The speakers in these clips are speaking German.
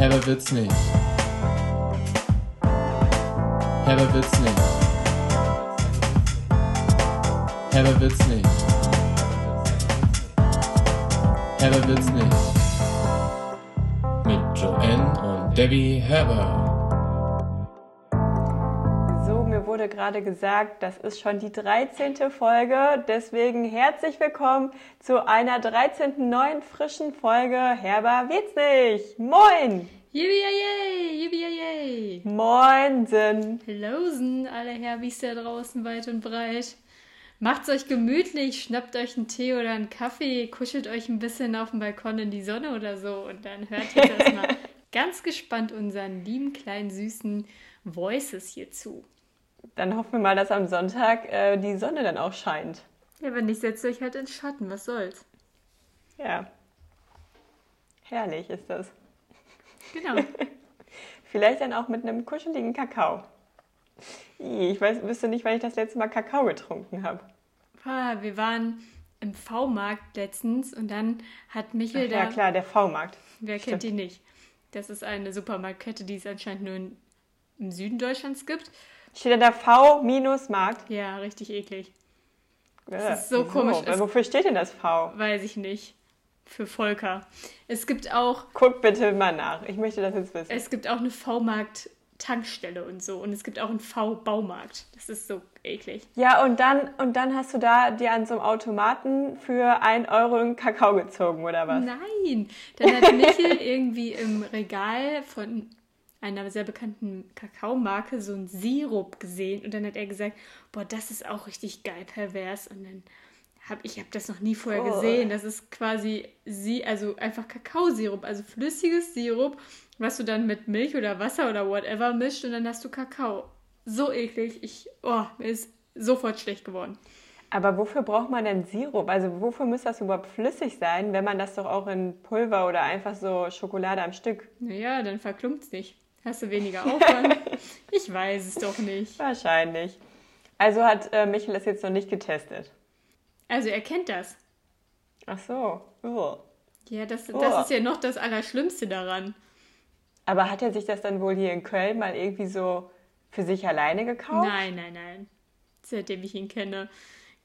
Herber wird's nicht. Herber wird's nicht. Herber wird's nicht. Herber wird's nicht. Mit Joanne und Debbie Herber. Wurde gerade gesagt, das ist schon die 13. Folge. Deswegen herzlich willkommen zu einer 13. neuen frischen Folge Herber wird's nicht. Moin! Moinsen! Hellosen, alle Herbis da draußen weit und breit. Macht's euch gemütlich, schnappt euch einen Tee oder einen Kaffee, kuschelt euch ein bisschen auf dem Balkon in die Sonne oder so und dann hört ihr das mal ganz gespannt unseren lieben kleinen süßen Voices hier zu. Dann hoffen wir mal, dass am Sonntag äh, die Sonne dann auch scheint. Ja, wenn nicht, setzt euch halt ins Schatten, was soll's. Ja. Herrlich ist das. Genau. Vielleicht dann auch mit einem kuscheligen Kakao. Ich weiß, wüsste nicht, wann ich das letzte Mal Kakao getrunken habe. Wir waren im V-Markt letztens und dann hat Michel da. Ja klar, der V-Markt. Wer kennt die nicht? Das ist eine Supermarktkette, die es anscheinend nur in, im Süden Deutschlands gibt. Steht da der V-Markt? Ja, richtig eklig. Ja, ist so wieso? komisch. Weil Wofür steht denn das V? Weiß ich nicht. Für Volker. Es gibt auch, Guck bitte mal nach. Ich möchte das jetzt wissen. es gibt auch eine V-Markt-Tankstelle und so. Und es gibt auch einen V-Baumarkt. Das ist so eklig. Ja, und dann, und dann hast du da dir an so einem Automaten für 1 Euro einen Kakao gezogen, oder was? Nein! Dann hat Michel irgendwie im Regal von einer sehr bekannten Kakaomarke so einen Sirup gesehen und dann hat er gesagt, boah, das ist auch richtig geil pervers und dann habe ich habe das noch nie vorher Oh. gesehen. Das ist quasi sie, also einfach Kakaosirup, also flüssiges Sirup, was du dann mit Milch oder Wasser oder whatever mischt und dann hast du Kakao. So eklig. Ich, oh, mir ist sofort schlecht geworden. Aber wofür braucht man denn Sirup? Also wofür muss das überhaupt flüssig sein, wenn man das doch auch in Pulver oder einfach so Schokolade am Stück? Naja, dann verklumpt's nicht. Hast du weniger Aufwand? ich weiß es doch nicht. Wahrscheinlich. Also hat äh, Michel das jetzt noch nicht getestet. Also er kennt das. Ach so. Oh. Ja, das, Oh. das ist ja noch das Allerschlimmste daran. Aber hat er sich das dann wohl hier in Köln mal irgendwie so für sich alleine gekauft? Nein, nein, nein. Seitdem ich ihn kenne,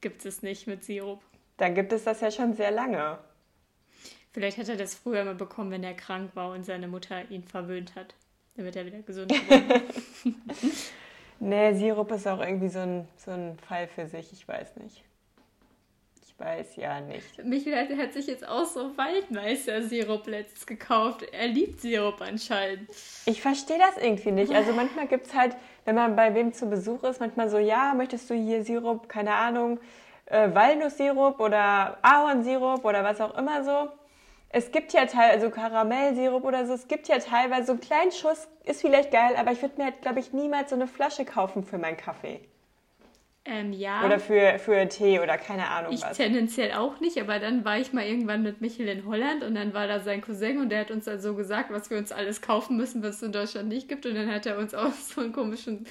gibt es nicht mit Sirup. Dann gibt es das ja schon sehr lange. Vielleicht hat er das früher mal bekommen, wenn er krank war und seine Mutter ihn verwöhnt hat, damit er wieder gesund wird. Nee, Sirup ist auch irgendwie so ein, so ein Fall für sich. Ich weiß nicht. Ich weiß ja nicht. Michael hat, hat sich jetzt auch so Waldmeister-Sirup letztens gekauft. Er liebt Sirup anscheinend. Ich verstehe das irgendwie nicht. Also manchmal gibt es halt, wenn man bei wem zu Besuch ist, manchmal so, ja, möchtest du hier Sirup, keine Ahnung, äh, Walnusssirup oder Ahornsirup oder was auch immer so. Es gibt ja teilweise, also Karamellsirup oder so, es gibt ja teilweise so einen kleinen Schuss, ist vielleicht geil, aber ich würde mir halt, glaube ich, niemals so eine Flasche kaufen für meinen Kaffee. Ähm, ja. Oder für, für Tee oder keine Ahnung Ich was. tendenziell auch nicht, aber dann war ich mal irgendwann mit Michael in Holland und dann war da sein Cousin und der hat uns dann so gesagt, was wir uns alles kaufen müssen, was es in Deutschland nicht gibt. Und dann hat er uns auch so einen komischen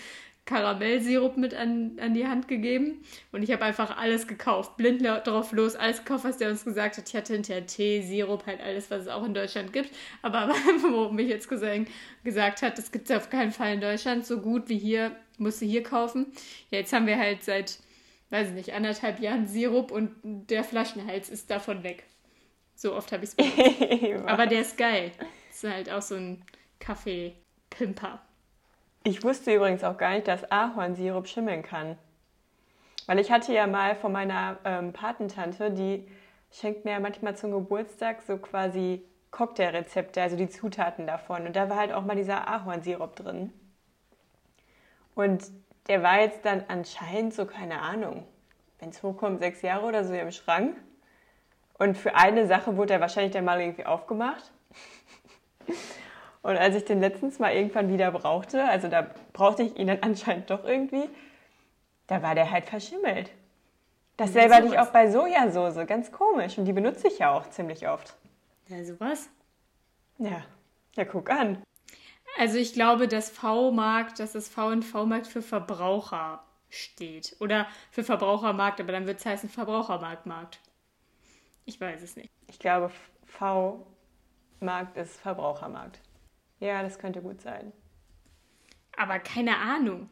Karamellsirup mit an, an die Hand gegeben. Und ich habe einfach alles gekauft, blind drauf los, alles gekauft, was der uns gesagt hat. Ich hatte hinterher Tee, Sirup, halt alles, was es auch in Deutschland gibt. Aber wo mich jetzt gesagt hat, das gibt es auf keinen Fall in Deutschland so gut wie hier, musst du hier kaufen. Ja, jetzt haben wir halt seit weiß ich nicht, anderthalb Jahren Sirup und der Flaschenhals ist davon weg. So oft habe ich es benutzt. Aber der ist geil. Das ist halt auch so ein Kaffee-Pimper. Ich wusste übrigens auch gar nicht, dass Ahornsirup schimmeln kann. Weil ich hatte ja mal von meiner ähm, Patentante, die schenkt mir ja manchmal zum Geburtstag so quasi Cocktailrezepte, also die Zutaten davon. Und da war halt auch mal dieser Ahornsirup drin. Und der war jetzt dann anscheinend so, keine Ahnung, wenn es hochkommt, sechs Jahre oder so im Schrank. Und für eine Sache wurde er wahrscheinlich dann mal irgendwie aufgemacht. Und als ich den letztens mal irgendwann wieder brauchte, also da brauchte ich ihn dann anscheinend doch irgendwie, da war der halt verschimmelt. Dasselbe hatte ich auch bei Sojasauce, ganz komisch. Und die benutze ich ja auch ziemlich oft. Ja, sowas. Ja, ja, guck an. Also ich glaube, dass V-Markt, dass das V in V-Markt für Verbraucher steht. Oder für Verbrauchermarkt, aber dann wird es heißen Verbrauchermarktmarkt. Ich weiß es nicht. Ich glaube, V-Markt ist Verbrauchermarkt. Ja, das könnte gut sein. Aber keine Ahnung.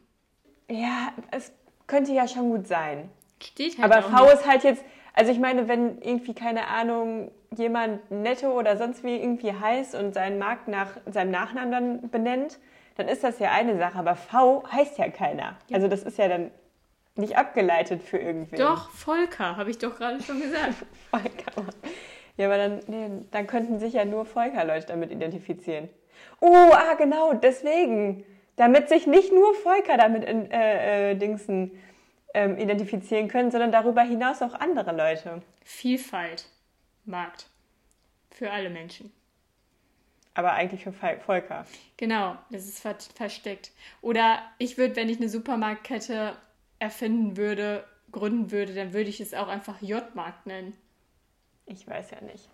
Ja, es könnte ja schon gut sein. Steht halt Aber V nicht. ist halt jetzt, also ich meine, wenn irgendwie, keine Ahnung, jemand Netto oder sonst wie irgendwie heißt und seinen Markt nach seinem Nachnamen dann benennt, dann ist das ja eine Sache. Aber V heißt ja keiner. Also das ist ja dann nicht abgeleitet für irgendwie. Doch, Volker, habe ich doch gerade schon gesagt. Volker. Ja, aber dann, nee, dann könnten sich ja nur Volker-Leute damit identifizieren. Oh, ah, genau, deswegen. Damit sich nicht nur Volker damit in, äh, äh, Dingsen ähm, identifizieren können, sondern darüber hinaus auch andere Leute. Vielfalt. Markt. Für alle Menschen. Aber eigentlich für Vol- Volker. Genau, das ist ver versteckt. Oder ich würde, wenn ich eine Supermarktkette erfinden würde, gründen würde, dann würde ich es auch einfach J-Markt nennen. Ich weiß ja nicht.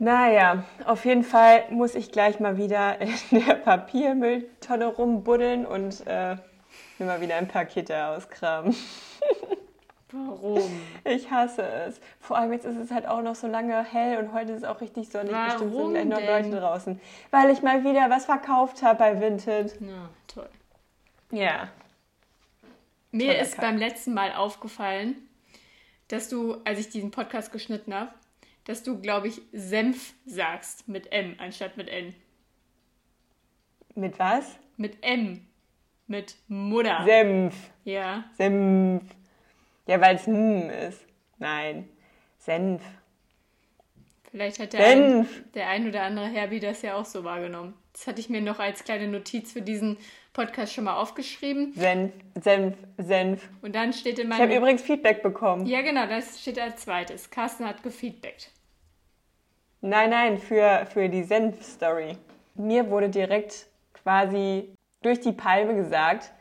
Naja, auf jeden Fall muss ich gleich mal wieder in der Papiermülltonne rumbuddeln und äh, mir mal wieder ein paar Kette auskramen. Warum? Ich hasse es. Vor allem jetzt ist es halt auch noch so lange hell und heute ist es auch richtig sonnig. Bestimmt sind Warum gleich noch denn? Leute draußen. Weil ich mal wieder was verkauft habe bei Vinted. Na, toll. Ja. Mir Toller ist Kack. beim letzten Mal aufgefallen, dass du, als ich diesen Podcast geschnitten habe, dass du, glaube ich, Senf sagst mit M anstatt mit N. Mit was? Mit M. Mit Mutter. Senf. ja. Senf. Ja, weil es hm ist. Nein. Senf. Vielleicht hat der ein, der ein oder andere Herbie das ja auch so wahrgenommen. Das hatte ich mir noch als kleine Notiz für diesen Podcast schon mal aufgeschrieben. Senf. Senf. Senf. Und dann steht in Ich habe meinem. übrigens Feedback bekommen. Ja, genau, das steht als zweites. Carsten hat gefeedbackt. Nein, nein, für, für die Senf-Story. Mir wurde direkt quasi durch die Palme gesagt,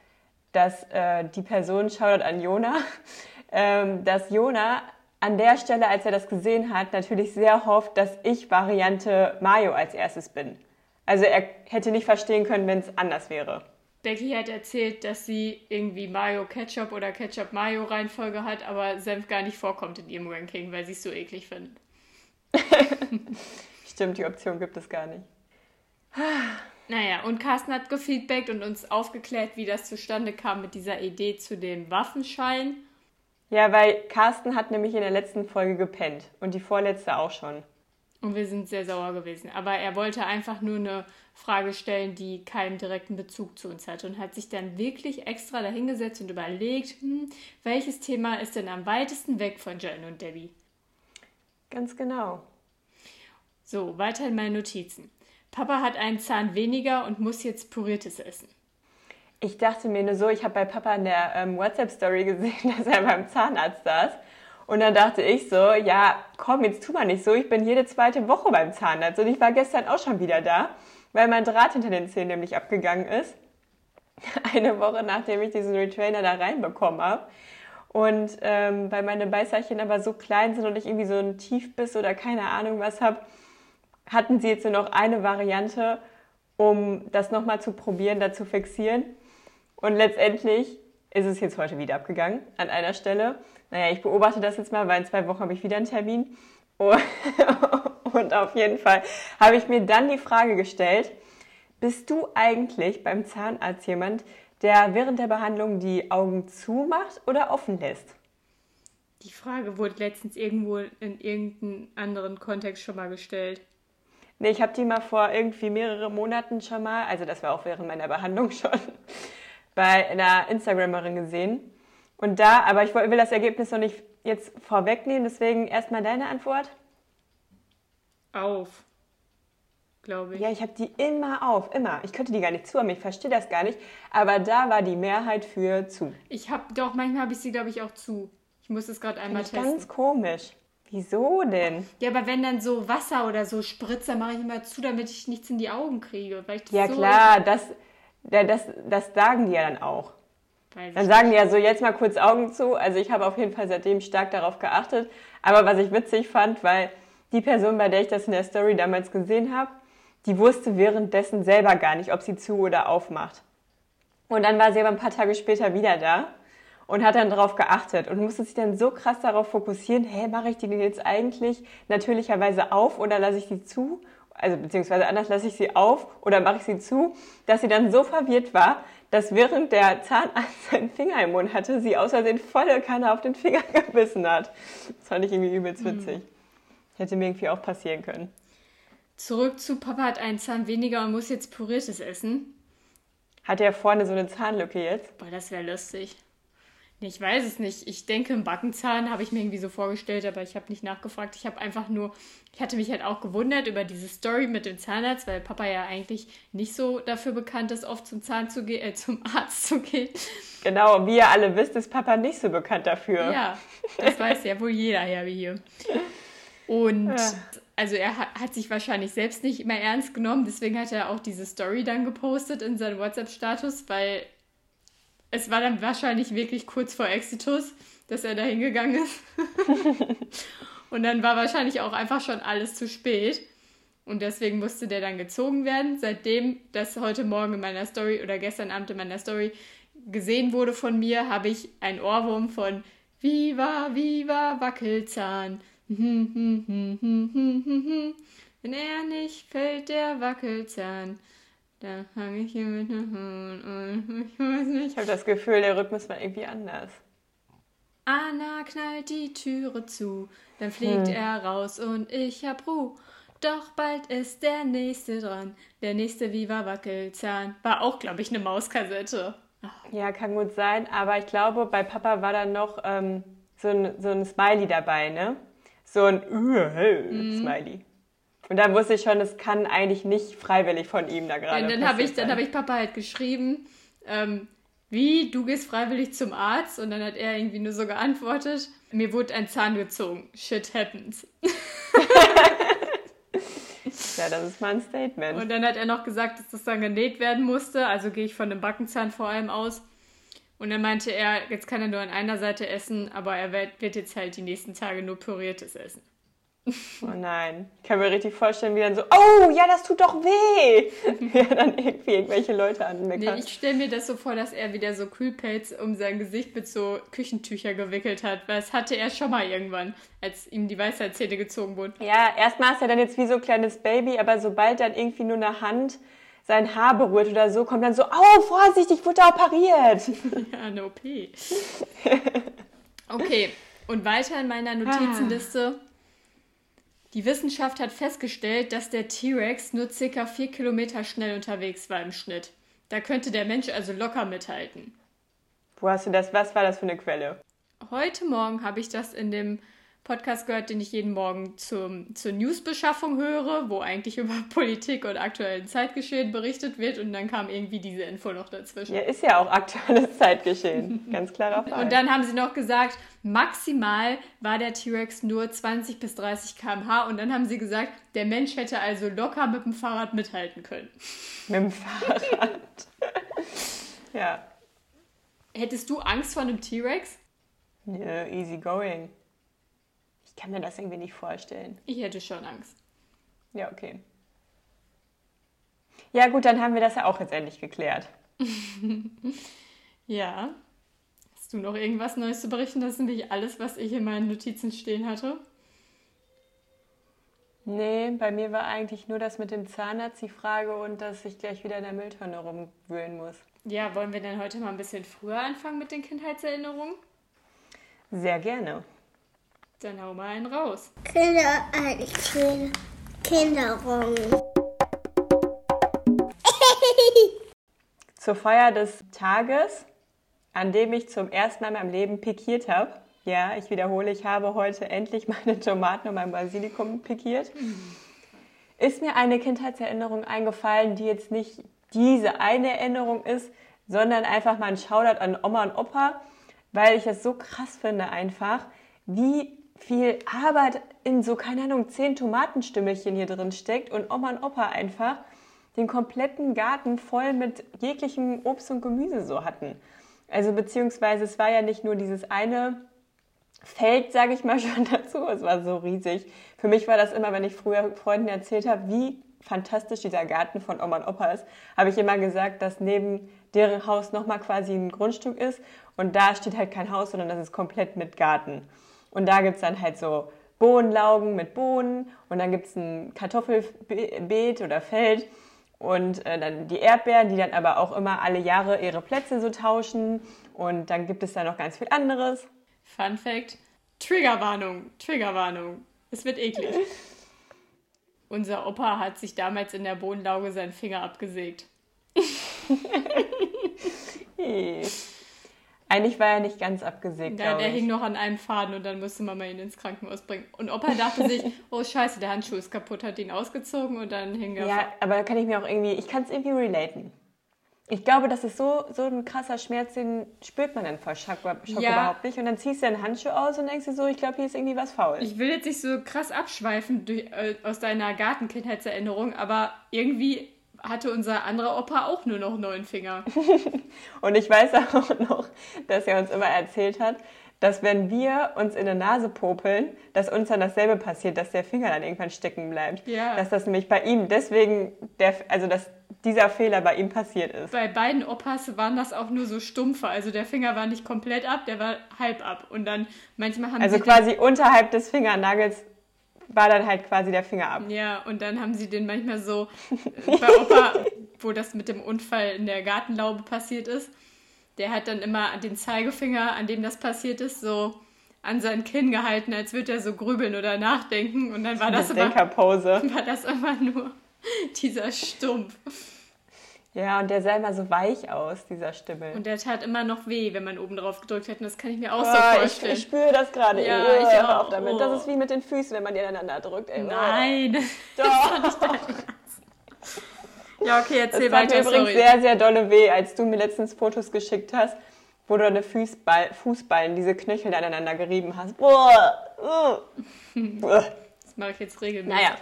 dass äh, die Person, Shoutout an Jona, ähm, dass Jona an der Stelle, als er das gesehen hat, natürlich sehr hofft, dass ich Variante Mayo als erstes bin. Also er hätte nicht verstehen können, wenn es anders wäre. Becky hat erzählt, dass sie irgendwie Mayo Ketchup oder Ketchup Mayo Reihenfolge hat, aber Senf gar nicht vorkommt in ihrem Ranking, weil sie es so eklig findet. Stimmt, die Option gibt es gar nicht. Naja, und Carsten hat gefeedbackt und uns aufgeklärt, wie das zustande kam mit dieser Idee zu dem Waffenschein. Ja, weil Carsten hat nämlich in der letzten Folge gepennt und die vorletzte auch schon. Und wir sind sehr sauer gewesen. Aber er wollte einfach nur eine Frage stellen, die keinen direkten Bezug zu uns hat. Und hat sich dann wirklich extra dahingesetzt und überlegt, hm, welches Thema ist denn am weitesten weg von Jen und Debbie? Ganz genau. So, weiter in meinen Notizen. Papa hat einen Zahn weniger und muss jetzt Püriertes essen. Ich dachte mir nur so, ich habe bei Papa in der ähm, WhatsApp-Story gesehen, dass er beim Zahnarzt saß. Und dann dachte ich so, ja, komm, jetzt tu mal nicht so. Ich bin jede zweite Woche beim Zahnarzt. Und ich war gestern auch schon wieder da, weil mein Draht hinter den Zähnen nämlich abgegangen ist. Eine Woche nachdem ich diesen Retrainer da reinbekommen habe. Und ähm, weil meine Beißerchen aber so klein sind und ich irgendwie so einen Tiefbiss oder keine Ahnung was habe, hatten sie jetzt nur noch eine Variante, um das nochmal zu probieren, da zu fixieren. Und letztendlich ist es jetzt heute wieder abgegangen an einer Stelle. Naja, ich beobachte das jetzt mal, weil in zwei Wochen habe ich wieder einen Termin. Und auf jeden Fall habe ich mir dann die Frage gestellt, bist du eigentlich beim Zahnarzt jemand, der während der Behandlung die Augen zumacht oder offen lässt? Die Frage wurde letztens irgendwo in irgendeinem anderen Kontext schon mal gestellt. Nee, ich habe die mal vor irgendwie mehrere Monaten schon mal, also das war auch während meiner Behandlung schon, bei einer Instagramerin gesehen. Und da, aber ich will das Ergebnis noch nicht jetzt vorwegnehmen, deswegen erstmal deine Antwort. Auf, glaube ich. Ja, ich habe die immer auf, immer. Ich könnte die gar nicht zu haben, ich verstehe das gar nicht. Aber da war die Mehrheit für zu. Ich habe doch, manchmal habe ich sie, glaube ich, auch zu. Ich muss es gerade einmal Finde ich testen. ganz komisch. Wieso denn? Ja, aber wenn dann so Wasser oder so spritzt, dann mache ich immer zu, damit ich nichts in die Augen kriege. Ja so klar, das, das, das sagen die ja dann auch. Weiß Dann sagen die ja so, jetzt mal kurz Augen zu. Also ich habe auf jeden Fall seitdem stark darauf geachtet. Aber was ich witzig fand, weil die Person, bei der ich das in der Story damals gesehen habe, die wusste währenddessen selber gar nicht, ob sie zu oder aufmacht. Und dann war sie aber ein paar Tage später wieder da und hat dann darauf geachtet und musste sich dann so krass darauf fokussieren, hä, mache ich die denn jetzt eigentlich natürlicherweise auf oder lasse ich die zu? also beziehungsweise anders lasse ich sie auf oder mache ich sie zu, dass sie dann so verwirrt war, dass während der Zahnarzt seinen Finger im Mund hatte, sie aus Versehen volle Kanne auf den Finger gebissen hat. Das fand ich irgendwie übelst witzig. Hätte mir irgendwie auch passieren können. Zurück zu Papa hat einen Zahn weniger und muss jetzt püriertes essen. Hat er vorne so eine Zahnlücke jetzt? Boah, das wäre lustig. Nee, ich weiß es nicht. Ich denke, einen Backenzahn habe ich mir irgendwie so vorgestellt, aber ich habe nicht nachgefragt. Ich habe einfach nur, ich hatte mich halt auch gewundert über diese Story mit dem Zahnarzt, weil Papa ja eigentlich nicht so dafür bekannt ist, oft zum Zahn zu gehen, äh, zum Arzt zu gehen. Genau, wie ihr alle wisst, ist Papa nicht so bekannt dafür. Ja, das weiß ja wohl jeder ja wie hier. Und Ja. also er hat, hat sich wahrscheinlich selbst nicht mehr ernst genommen, deswegen hat er auch diese Story dann gepostet in seinen WhatsApp-Status, weil es war dann wahrscheinlich wirklich kurz vor Exitus, dass er da hingegangen ist. Und dann war wahrscheinlich auch einfach schon alles zu spät. Und deswegen musste der dann gezogen werden. Seitdem das heute Morgen in meiner Story oder gestern Abend in meiner Story gesehen wurde von mir, habe ich ein Ohrwurm von Viva, Viva, Wackelzahn. Wenn er nicht fällt, der Wackelzahn. Da fange ich hier mit einem Horn und ich weiß nicht. Ich habe das Gefühl, der Rhythmus war irgendwie anders. Anna knallt die Türe zu, dann fliegt er raus und ich hab Ruhe. Doch bald ist der nächste dran. Der nächste Viva Wackelzahn. War auch, glaube ich, eine Mauskassette. Ja, kann gut sein, aber ich glaube, bei Papa war dann noch ähm, so, ein, so ein Smiley dabei, ne? So ein Mhm. Smiley. Und da wusste ich schon, es kann eigentlich nicht freiwillig von ihm da gerade. Und dann habe ich, dann hab ich Papa halt geschrieben, ähm, wie, du gehst freiwillig zum Arzt? Und dann hat er irgendwie nur so geantwortet, mir wurde ein Zahn gezogen. Shit happens. Ja, das ist mal ein Statement. Und dann hat er noch gesagt, dass das dann genäht werden musste. Also gehe ich von dem Backenzahn vor allem aus. Und dann meinte er, jetzt kann er nur an einer Seite essen, aber er wird wird jetzt halt die nächsten Tage nur püriertes essen. Oh nein. Ich kann mir richtig vorstellen, wie dann so, oh, ja, das tut doch weh. Wie er dann irgendwie irgendwelche Leute Nee, anmeckert. ich stelle mir das so vor, dass er wieder so Kühlpelz um sein Gesicht mit so Küchentücher gewickelt hat, weil das hatte er schon mal irgendwann, als ihm die Weisheitszähne gezogen wurden. Ja, erstmal ist er dann jetzt wie so ein kleines Baby, aber sobald dann irgendwie nur eine Hand sein Haar berührt oder so, kommt dann so, oh, Vorsicht, ich wurde operiert. Ja, eine OP. Okay, und weiter in meiner Notizenliste. Die Wissenschaft hat festgestellt, dass der T-Rex nur circa 4 Kilometer schnell unterwegs war im Schnitt. Da könnte der Mensch also locker mithalten. Wo hast du das, was war das für eine Quelle? Heute Morgen habe ich das in dem Podcast gehört, den ich jeden Morgen zum, zur Newsbeschaffung höre, wo eigentlich über Politik und aktuellen Zeitgeschehen berichtet wird und dann kam irgendwie diese Info noch dazwischen. Ja, ist ja auch aktuelles Zeitgeschehen. Ganz klarer Fall. Und dann haben sie noch gesagt, maximal war der T-Rex nur 20 bis 30 km/h. Und dann haben sie gesagt, der Mensch hätte also locker mit dem Fahrrad mithalten können. Mit dem Fahrrad. ja. Hättest du Angst vor einem T-Rex? ja, easy going. Ich kann mir das irgendwie nicht vorstellen. Ich hätte schon Angst. Ja, okay. Ja, gut, dann haben wir das ja auch jetzt endlich geklärt. Ja. Hast du noch irgendwas Neues zu berichten? Das ist nämlich alles, was ich in meinen Notizen stehen hatte. Nee, bei mir war eigentlich nur das mit dem Zahnarzt die Frage und dass ich gleich wieder in der Mülltonne rumwühlen muss. Ja, wollen wir dann heute mal ein bisschen früher anfangen mit den Kindheitserinnerungen? Sehr gerne. Dann hau mal einen raus. Kinder, äh, Kinder, Kinderung. Zur Feier des Tages, an dem ich zum ersten Mal in meinem Leben pikiert habe. Ja, ich wiederhole, ich habe heute endlich meine Tomaten und mein Basilikum pikiert. Ist mir eine Kindheitserinnerung eingefallen, die jetzt nicht diese eine Erinnerung ist, sondern einfach mal ein Shoutout an Oma und Opa, weil ich es so krass finde einfach, wie viel Arbeit in so, keine Ahnung, zehn Tomatenstümmelchen hier drin steckt und Oma und Opa einfach den kompletten Garten voll mit jeglichem Obst und Gemüse so hatten. Also beziehungsweise es war ja nicht nur dieses eine Feld, sage ich mal schon dazu, es war so riesig. Für mich war das immer, wenn ich früher Freunden erzählt habe, wie fantastisch dieser Garten von Oma und Opa ist, habe ich immer gesagt, dass neben deren Haus nochmal quasi ein Grundstück ist und da steht halt kein Haus, sondern das ist komplett mit Garten. Und da gibt es dann halt so Bohnenlaugen mit Bohnen und dann gibt es ein Kartoffelbeet oder Feld und äh, dann die Erdbeeren, die dann aber auch immer alle Jahre ihre Plätze so tauschen und dann gibt es da noch ganz viel anderes. Fun Fact: Triggerwarnung, Triggerwarnung. Es wird eklig. Unser Opa hat sich damals in der Bohnenlauge seinen Finger abgesägt. Eigentlich war er nicht ganz abgesägt, Ja, der ich. hing noch an einem Faden und dann musste Mama ihn ins Krankenhaus bringen. Und Opa dachte sich, oh scheiße, der Handschuh ist kaputt, hat ihn ausgezogen und dann hing er Ja, aber da kann ich mir auch irgendwie, ich kann es irgendwie relaten. Ich glaube, das ist so, so ein krasser Schmerz, den spürt man dann vor Schock, Schock Ja. überhaupt nicht. Und dann ziehst du einen Handschuh aus und denkst dir so, ich glaube, hier ist irgendwie was faul. Ich will jetzt nicht so krass abschweifen durch, äh, aus deiner Gartenkindheitserinnerung, aber irgendwie hatte unser anderer Opa auch nur noch neun Finger. Und ich weiß auch noch, dass er uns immer erzählt hat, dass wenn wir uns in der Nase popeln, dass uns dann dasselbe passiert, dass der Finger dann irgendwann stecken bleibt. Ja. Dass das nämlich bei ihm deswegen, der, also dass dieser Fehler bei ihm passiert ist. Bei beiden Opas waren das auch nur so stumpfe, also der Finger war nicht komplett ab, der war halb ab. Und dann manchmal haben Also quasi unterhalb des Fingernagels war dann halt quasi der Finger ab. ja und dann haben sie den manchmal so äh, bei Opa, wo das mit dem Unfall in der Gartenlaube passiert ist, der hat dann immer den Zeigefinger, an dem das passiert ist, so an sein Kinn gehalten, als würde er so grübeln oder nachdenken. Und dann war das, Das immer, war das immer nur dieser Stumpf. Ja, und der sah immer so weich aus, dieser Stimmel. Und der tat immer noch weh, wenn man oben drauf gedrückt hätte. Und das kann ich mir auch so Ah, ich, vorstellen. ich spüre das gerade. Ja, Äh, ich auch. auf damit. Oh. Das ist wie mit den Füßen, wenn man die aneinander drückt. Ey, Nein. Doch. Ja, okay, Das erzähl mir weiter, übrigens sorry. sehr, sehr dolle weh, als du mir letztens Fotos geschickt hast, wo du deine Fußball, Fußballen, diese Knöchel aneinander gerieben hast. Boah. uh. Das mache ich jetzt regelmäßig. Naja,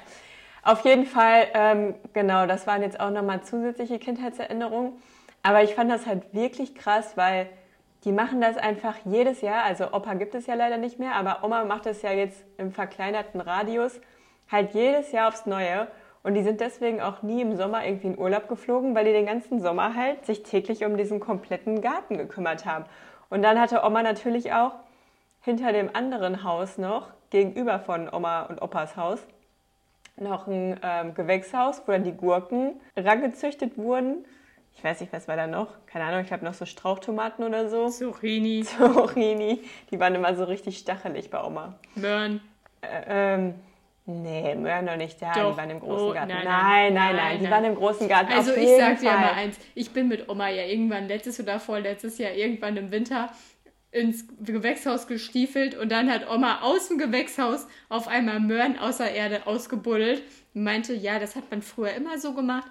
auf jeden Fall, ähm, genau, das waren jetzt auch nochmal zusätzliche Kindheitserinnerungen. Aber ich fand das halt wirklich krass, weil die machen das einfach jedes Jahr. Also Opa gibt es ja leider nicht mehr, aber Oma macht es ja jetzt im verkleinerten Radius halt jedes Jahr aufs Neue. Und die sind deswegen auch nie im Sommer irgendwie in Urlaub geflogen, weil die den ganzen Sommer halt sich täglich um diesen kompletten Garten gekümmert haben. Und dann hatte Oma natürlich auch hinter dem anderen Haus noch, gegenüber von Oma und Opas Haus, noch ein ähm, Gewächshaus, wo dann die Gurken rangezüchtet wurden. Ich weiß nicht, was war da noch? Keine Ahnung, ich glaube noch so Strauchtomaten oder so. Zucchini, Zucchini, die waren immer so richtig stachelig bei Oma. Möhren. Äh, ähm, nee, Möhren noch nicht da, Doch. die waren im großen Oh, Garten. nein, Nein, nein. nein, nein, Nein, die waren im großen Garten. Also ich sag dir Fall. mal eins, ich bin mit Oma ja irgendwann letztes oder vorletztes Jahr irgendwann im Winter ins Gewächshaus gestiefelt und dann hat Oma aus dem Gewächshaus auf einmal Möhren außer Erde ausgebuddelt und meinte, ja, das hat man früher immer so gemacht.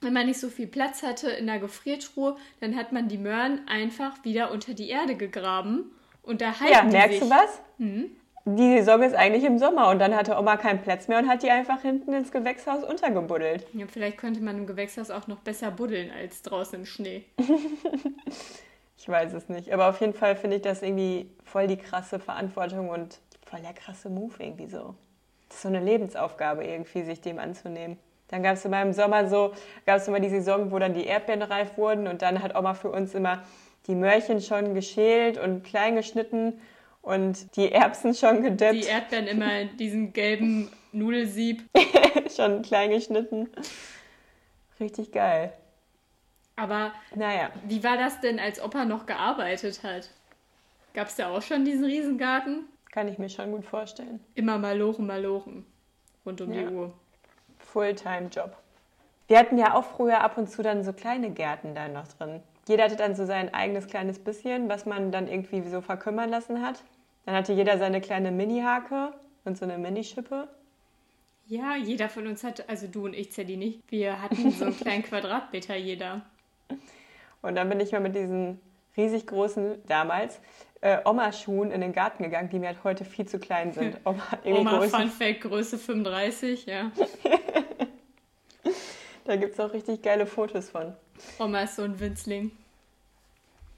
Wenn man nicht so viel Platz hatte in der Gefriertruhe, dann hat man die Möhren einfach wieder unter die Erde gegraben und da halten Ja, merkst sich. du was? Mhm. Die Saison ist eigentlich im Sommer und dann hatte Oma keinen Platz mehr und hat die einfach hinten ins Gewächshaus untergebuddelt. Ja, vielleicht könnte man im Gewächshaus auch noch besser buddeln als draußen im Schnee. Ich weiß es nicht. Aber auf jeden Fall finde ich das irgendwie voll die krasse Verantwortung und voll der krasse Move irgendwie so. Das ist so eine Lebensaufgabe irgendwie, sich dem anzunehmen. Dann gab es immer im Sommer so, gab es immer die Saison, wo dann die Erdbeeren reif wurden und dann hat Oma für uns immer die Möhrchen schon geschält und klein geschnitten und die Erbsen schon Die gedippt, Erdbeeren immer in diesem gelben Nudelsieb. schon klein geschnitten. Richtig geil. Aber Naja, wie war das denn, als Opa noch gearbeitet hat? Gab es da auch schon diesen Riesengarten? kann ich mir schon gut vorstellen. Immer malochen, malochen. Rund um Ja. die Uhr. Fulltime-Job. Wir hatten ja auch früher ab und zu dann so kleine Gärten da noch drin. Jeder hatte dann so sein eigenes kleines bisschen, was man dann irgendwie so verkümmern lassen hat. Dann hatte jeder seine kleine Mini-Hake und so eine Minischippe. Ja, jeder von uns hatte, also du und ich, Zeddy nicht, wir hatten so einen kleinen Quadratmeter jeder. Und dann bin ich mal mit diesen riesig großen, damals, äh, Oma-Schuhen in den Garten gegangen, die mir halt heute viel zu klein sind. Oma, Oma Größe- Fun Fact, Größe 35, ja. Da gibt es auch richtig geile Fotos von. Oma ist so ein Winzling.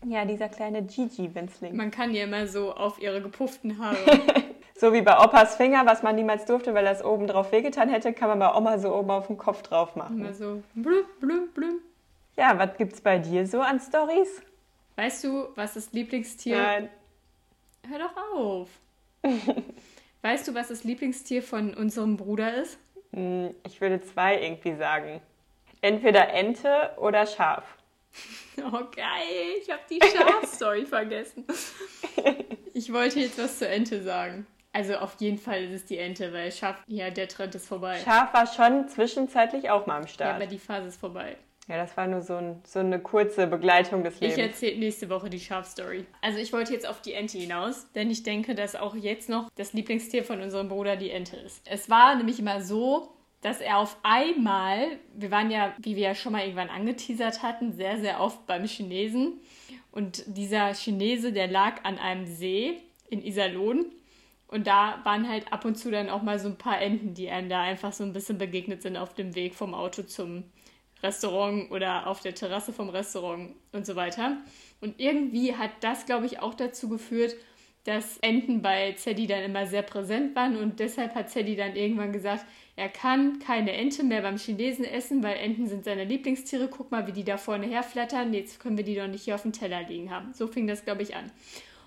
Ja, dieser kleine Gigi-Winzling. Man kann ihr immer so auf ihre gepufften Haare. So wie bei Opas Finger, was man niemals durfte, weil das oben drauf wehgetan hätte, kann man bei Oma so oben auf den Kopf drauf machen. immer so blum, blum, blum. Ja, was gibt's bei dir so an Stories? Weißt du, was das Lieblingstier Nein. Hör doch auf. Weißt du, was das Lieblingstier von unserem Bruder ist? Hm, Ich würde zwei irgendwie sagen. Entweder Ente oder Schaf. Oh, geil. Ich habe die Schafstory vergessen. Ich wollte jetzt was zur Ente sagen. Also auf jeden Fall ist es die Ente, weil Schaf, ja, der Trend ist vorbei. Schaf war schon zwischenzeitlich auch mal am Ja, Start. aber die Phase ist vorbei. Ja, das war nur so, ein, so eine kurze Begleitung des Ich Lebens. erzähle nächste Woche die Schafstory. Also ich wollte jetzt auf die Ente hinaus, denn ich denke, dass auch jetzt noch das Lieblingstier von unserem Bruder die Ente ist. Es war nämlich immer so, dass er auf einmal, wir waren ja, wie wir ja schon mal irgendwann angeteasert hatten, sehr, sehr oft beim Chinesen. Und dieser Chinese, der lag an einem See in Iserlohn. Und da waren halt ab und zu dann auch mal so ein paar Enten, die einem da einfach so ein bisschen begegnet sind auf dem Weg vom Auto zum Restaurant oder auf der Terrasse vom Restaurant und so weiter. Und irgendwie hat das, glaube ich, auch dazu geführt, dass Enten bei Zeddy dann immer sehr präsent waren und deshalb hat Zeddy dann irgendwann gesagt, er kann keine Ente mehr beim Chinesen essen, weil Enten sind seine Lieblingstiere. Guck mal, wie die da vorne herflattern. Jetzt können wir die doch nicht hier auf dem Teller liegen haben. So fing das, glaube ich, an.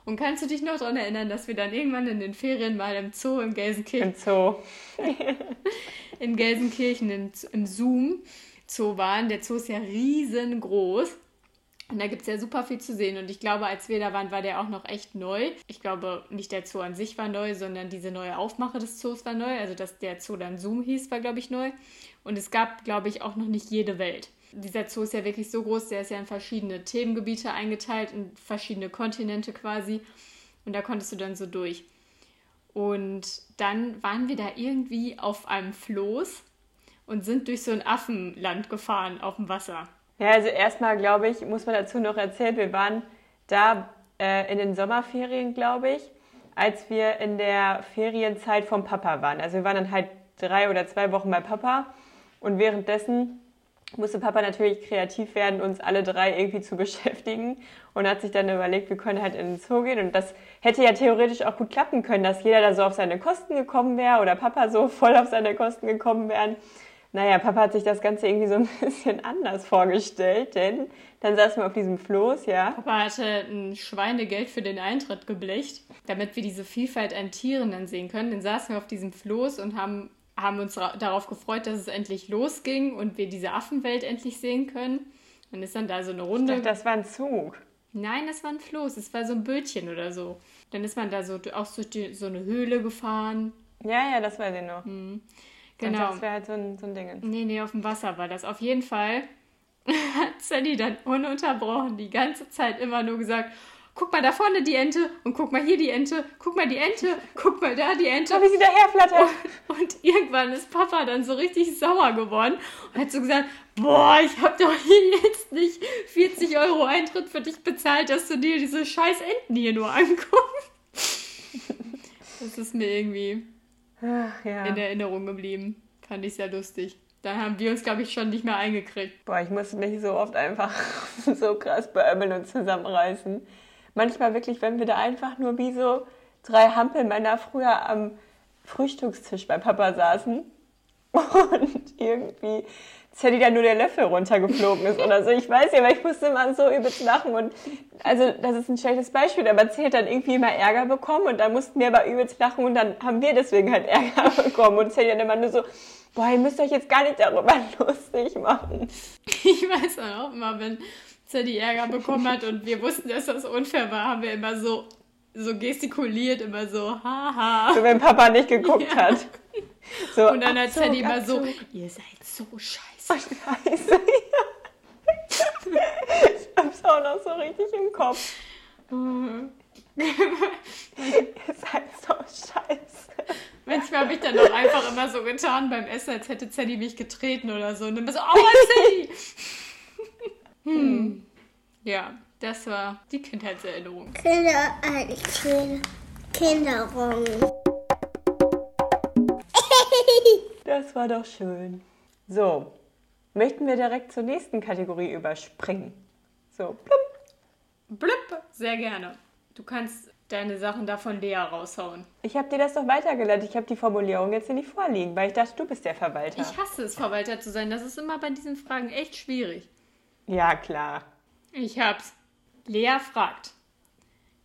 Und kannst du dich noch daran erinnern, dass wir dann irgendwann in den Ferien mal im Zoo in Gelsenkirchen Im Zoo. in Gelsenkirchen im, im Zoom Zoo waren. Der Zoo ist ja riesengroß. Und da gibt es ja super viel zu sehen. Und ich glaube, als wir da waren, war der auch noch echt neu. Ich glaube, nicht der Zoo an sich war neu, sondern diese neue Aufmache des Zoos war neu. Also, dass der Zoo dann Zoom hieß, war, glaube ich, neu. Und es gab, glaube ich, auch noch nicht jede Welt. Dieser Zoo ist ja wirklich so groß, der ist ja in verschiedene Themengebiete eingeteilt, in verschiedene Kontinente quasi. Und da konntest du dann so durch. Und dann waren wir da irgendwie auf einem Floß und sind durch so ein Affenland gefahren auf dem Wasser. Ja, also erstmal, glaube ich, muss man dazu noch erzählen, wir waren da äh, in den Sommerferien, glaube ich, als wir in der Ferienzeit vom Papa waren. Also wir waren dann halt drei oder zwei Wochen bei Papa und währenddessen musste Papa natürlich kreativ werden, uns alle drei irgendwie zu beschäftigen und hat sich dann überlegt, wir können halt in den Zoo gehen und das hätte ja theoretisch auch gut klappen können, dass jeder da so auf seine Kosten gekommen wäre oder Papa so voll auf seine Kosten gekommen wären. Naja, Papa hat sich das Ganze irgendwie so ein bisschen anders vorgestellt, denn dann saßen wir auf diesem Floß, ja. Papa hatte ein Schweinegeld für den Eintritt geblecht, damit wir diese Vielfalt an Tieren dann sehen können. Dann saßen wir auf diesem Floß und haben, haben uns ra- darauf gefreut, dass es endlich losging und wir diese Affenwelt endlich sehen können. Dann ist dann da so eine Ich Runde. dachte, das war ein Zug. Nein, das war ein Floß, es war so ein Bötchen oder so. Dann ist man da so auch durch die, so eine Höhle gefahren. Ja, ja, das weiß ich noch. Genau. Das wäre halt so ein, so ein Ding. Nee, nee, auf dem Wasser war das. Auf jeden Fall hat Sally dann ununterbrochen die ganze Zeit immer nur gesagt, guck mal da vorne die Ente und guck mal hier die Ente, guck mal die Ente, guck mal da die Ente. Schau, wie sie daherflattert. Und irgendwann ist Papa dann so richtig sauer geworden und hat so gesagt, boah, ich hab doch hier jetzt nicht 40 Euro Eintritt für dich bezahlt, dass du dir diese scheiß Enten hier nur anguckst. Das ist mir irgendwie Ach, ja. in Erinnerung geblieben. Fand ich sehr lustig. Da haben wir uns, glaube ich, schon nicht mehr eingekriegt. Boah, ich musste mich so oft einfach so krass beömmeln und zusammenreißen. Manchmal wirklich, wenn wir da einfach nur wie so drei Hampelmänner früher am Frühstückstisch bei Papa saßen und irgendwie Zeddy dann nur der Löffel runtergeflogen ist oder so. Ich weiß ja, aber ich musste immer so übelst lachen und also das ist ein schlechtes Beispiel, aber Zeddy hat dann irgendwie immer Ärger bekommen und dann mussten wir aber übelst lachen und dann haben wir deswegen halt Ärger bekommen und Zeddy dann immer nur so, boah, ihr müsst euch jetzt gar nicht darüber lustig machen. Ich weiß auch immer, wenn Sadie Ärger bekommen hat und wir wussten, dass das unfair war, haben wir immer so, so gestikuliert, immer so, haha. So, wenn Papa nicht geguckt Ja. hat. So, Und dann hat Sadie immer so, ihr seid so scheiße. Scheiße. Ich hab's auch noch so richtig im Kopf. Ihr seid so scheiße. Manchmal habe ich dann auch einfach immer so getan beim Essen, als hätte Sadie mich getreten oder so. Und dann so, aua, Sadie! hm. Ja, das war die Kindheitserinnerung. Kinder, äh, Kinder, Kinderung. Das war doch schön. So, möchten wir direkt zur nächsten Kategorie überspringen. So, plupp. Blüpp, sehr gerne. Du kannst deine Sachen da von Lea raushauen. Ich habe dir das doch weitergeleitet. Ich habe die Formulierung jetzt nicht vorliegen, weil ich dachte, du bist der Verwalter. Ich hasse es, Verwalter zu sein. Das ist immer bei diesen Fragen echt schwierig. ja, klar. Ich hab's. Lea fragt,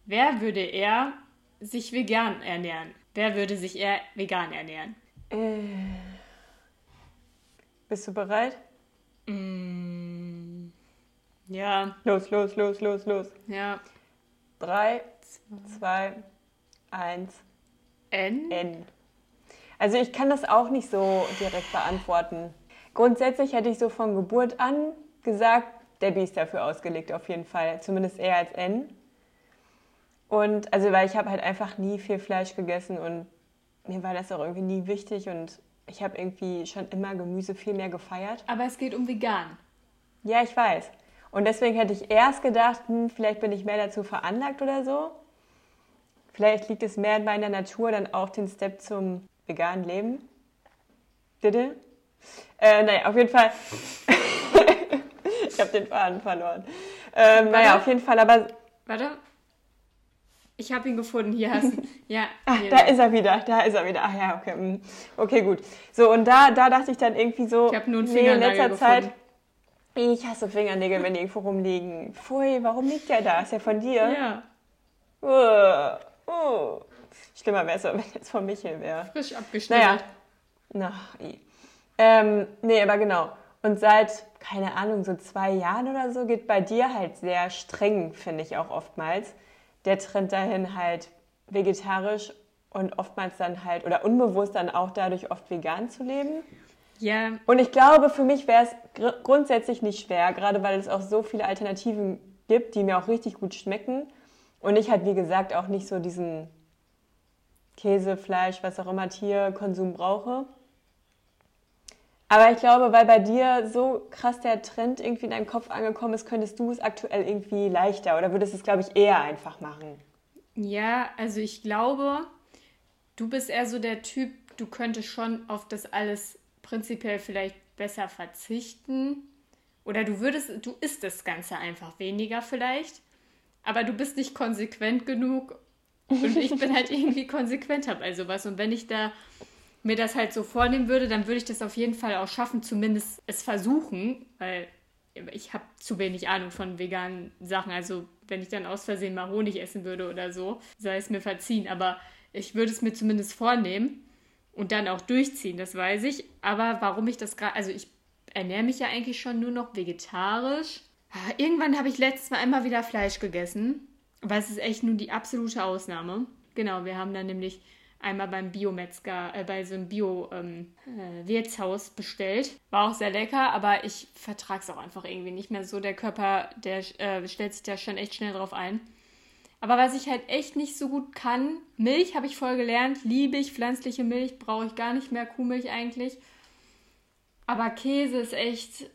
wer würde er sich vegan ernähren? Wer würde sich eher vegan ernähren? Bist du bereit? Ja, Los, los, los, los, los. ja. Drei, zwei, eins, N? N. Also ich kann das auch nicht so direkt beantworten. Grundsätzlich hätte ich so von Geburt an gesagt, Debbie ist dafür ausgelegt auf jeden Fall. Zumindest eher als N. Und also weil ich habe halt einfach nie viel Fleisch gegessen und mir war das auch irgendwie nie wichtig und ich habe irgendwie schon immer Gemüse viel mehr gefeiert. Aber es geht um vegan. Ja, ich weiß. Und deswegen hätte ich erst gedacht, hm, vielleicht bin ich mehr dazu veranlagt oder so. Vielleicht liegt es mehr in meiner Natur, dann auch den Step zum veganen Leben. Bitte? Äh, naja, auf jeden Fall. ich habe den Faden verloren. Ähm, naja, auf jeden Fall, aber Warte. Ich habe ihn gefunden. Hier hast du. Ja, Ach, da ist er wieder, da ist er wieder. Ach ja, okay. hm. Okay, gut. So, und da, da dachte ich dann irgendwie so, Ich hab nur einen nee, in letzter Zeit, gefunden. ich hasse Fingernägel, wenn die irgendwo rumliegen. Pfui, warum liegt der da? Ist der von dir? Ja, Uh, uh. Schlimmer wäre es, wenn jetzt von Michael wäre. frisch abgeschnitten. Naja. Na, i. Ähm, nee, aber genau. Und seit, keine Ahnung, so zwei Jahren oder so geht bei dir halt sehr streng, finde ich auch oftmals. Der Trend dahin halt vegetarisch und oftmals dann halt, oder unbewusst dann auch dadurch oft vegan zu leben. Ja, Und ich glaube, für mich wäre es gr grundsätzlich nicht schwer, gerade weil es auch so viele Alternativen gibt, die mir auch richtig gut schmecken. Und ich halt, wie gesagt, auch nicht so diesen Käse, Fleisch, was auch immer Tierkonsum brauche. Aber ich glaube, weil bei dir so krass der Trend irgendwie in deinem Kopf angekommen ist, könntest du es aktuell irgendwie leichter oder würdest es, glaube ich, eher einfach machen. ja, also ich glaube, du bist eher so der Typ, du könntest schon auf das alles prinzipiell vielleicht besser verzichten. Oder du würdest, du isst das Ganze einfach weniger vielleicht. Aber du bist nicht konsequent genug. Und ich bin halt irgendwie konsequenter bei sowas. Und wenn ich da mir das halt so vornehmen würde, dann würde ich das auf jeden Fall auch schaffen, zumindest es versuchen, weil ich habe zu wenig Ahnung von veganen Sachen. Also wenn ich dann aus Versehen mal Honig essen würde oder so, sei es mir verziehen. Aber ich würde es mir zumindest vornehmen und dann auch durchziehen, das weiß ich. Aber warum ich das gerade, also ich ernähre mich ja eigentlich schon nur noch vegetarisch. Ah, Irgendwann habe ich letztes Mal einmal wieder Fleisch gegessen, aber es ist echt nur die absolute Ausnahme. Genau, wir haben dann nämlich einmal beim Biometzger, äh, bei so einem Bio-Wirtshaus bestellt. War auch sehr lecker, aber ich vertrage es auch einfach irgendwie nicht mehr so. Der Körper, der äh, stellt sich da schon echt schnell drauf ein. Aber was ich halt echt nicht so gut kann, Milch habe ich voll gelernt, liebe ich, pflanzliche Milch brauche ich gar nicht mehr, Kuhmilch eigentlich. Aber Käse ist echt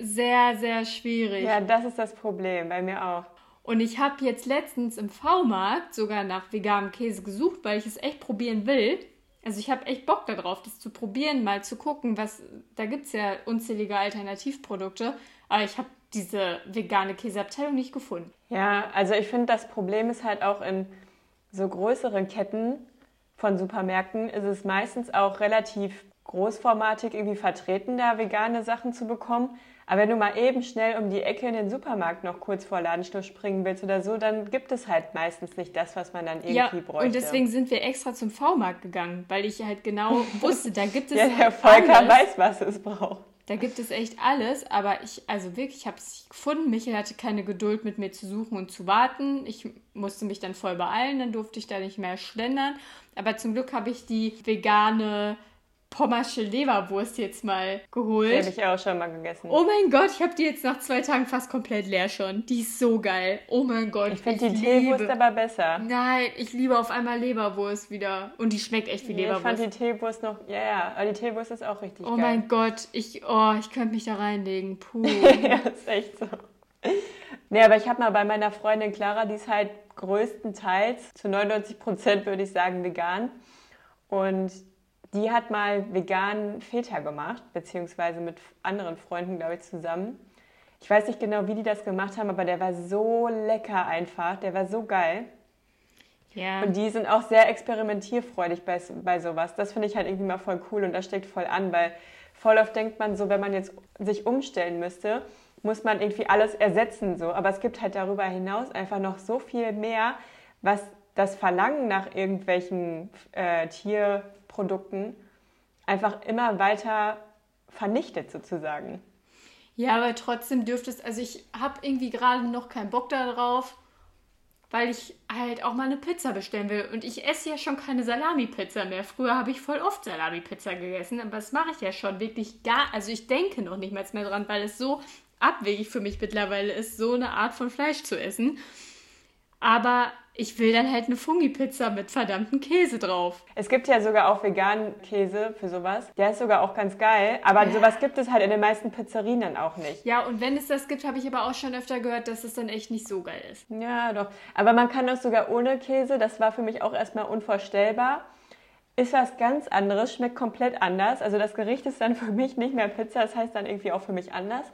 sehr, sehr schwierig. Ja, das ist das Problem, bei mir auch. Und ich habe jetzt letztens im V-Markt sogar nach veganem Käse gesucht, weil ich es echt probieren will. Also ich habe echt Bock darauf, das zu probieren, mal zu gucken, was da gibt es ja unzählige Alternativprodukte. Aber ich habe diese vegane Käseabteilung nicht gefunden. Ja, also ich finde, das Problem ist halt auch in so größeren Ketten von Supermärkten ist es meistens auch relativ großformatig irgendwie vertreten, da vegane Sachen zu bekommen. Aber wenn du mal eben schnell um die Ecke in den Supermarkt noch kurz vor Ladenschluss springen willst oder so, dann gibt es halt meistens nicht das, was man dann irgendwie Ja, bräuchte. und deswegen sind wir extra zum V-Markt gegangen, weil ich halt genau wusste, da gibt es ja, der Volker alles. weiß, was es braucht. Da gibt es echt alles, aber ich, also wirklich, ich habe es gefunden. Michael hatte keine Geduld mit mir zu suchen und zu warten. Ich musste mich dann voll beeilen, dann durfte ich da nicht mehr schlendern. Aber zum Glück habe ich die vegane Pommersche Leberwurst jetzt mal Die geholt. habe ich auch schon mal gegessen. Oh mein Gott, ich habe die jetzt nach zwei Tagen fast komplett leer schon. Die ist so geil. Oh mein Gott. ich finde die liebe- Teewurst aber besser. Nein, ich liebe auf einmal Leberwurst wieder. Und die schmeckt echt wie Nee, ich fand Leberwurst. die Teewurst noch, ja, ja, aber die Teewurst ist auch richtig Oh geil. mein Gott, ich, oh, ich könnte mich da reinlegen. Puh. ja, ist echt so. Nee, aber ich habe mal bei meiner Freundin Clara, die ist halt größtenteils, zu 99 Prozent würde ich sagen, vegan. Und die hat mal veganen Feta gemacht, beziehungsweise mit anderen Freunden, glaube ich, zusammen. Ich weiß nicht genau, wie die das gemacht haben, aber der war so lecker einfach. Der war so geil. Ja. Und die sind auch sehr experimentierfreudig bei, bei sowas. Das finde ich halt irgendwie mal voll cool und das steckt voll an, weil voll oft denkt man so, wenn man jetzt sich umstellen müsste, muss man irgendwie alles ersetzen so. Aber es gibt halt darüber hinaus einfach noch so viel mehr, was das Verlangen nach irgendwelchen äh, Tierprodukten einfach immer weiter vernichtet sozusagen. Ja, aber trotzdem dürfte es, also ich habe irgendwie gerade noch keinen Bock darauf, weil ich halt auch mal eine Pizza bestellen will. Und ich esse ja schon keine Salami-Pizza mehr. Früher habe ich voll oft Salami-Pizza gegessen, aber das mache ich ja schon wirklich gar, also ich denke noch nicht mal mehr dran, weil es so abwegig für mich mittlerweile ist, so eine Art von Fleisch zu essen. Aber ich will dann halt eine Fungi-Pizza mit verdammtem Käse drauf. Es gibt ja sogar auch veganen Käse für sowas. Der ist sogar auch ganz geil. Aber ja. sowas gibt es halt in den meisten Pizzerien dann auch nicht. Ja, und wenn es das gibt, habe ich aber auch schon öfter gehört, dass es dann echt nicht so geil ist. Ja, doch. Aber man kann das sogar ohne Käse. Das war für mich auch erstmal unvorstellbar. Ist was ganz anderes, schmeckt komplett anders. Also das Gericht ist dann für mich nicht mehr Pizza, das heißt dann irgendwie auch für mich anders.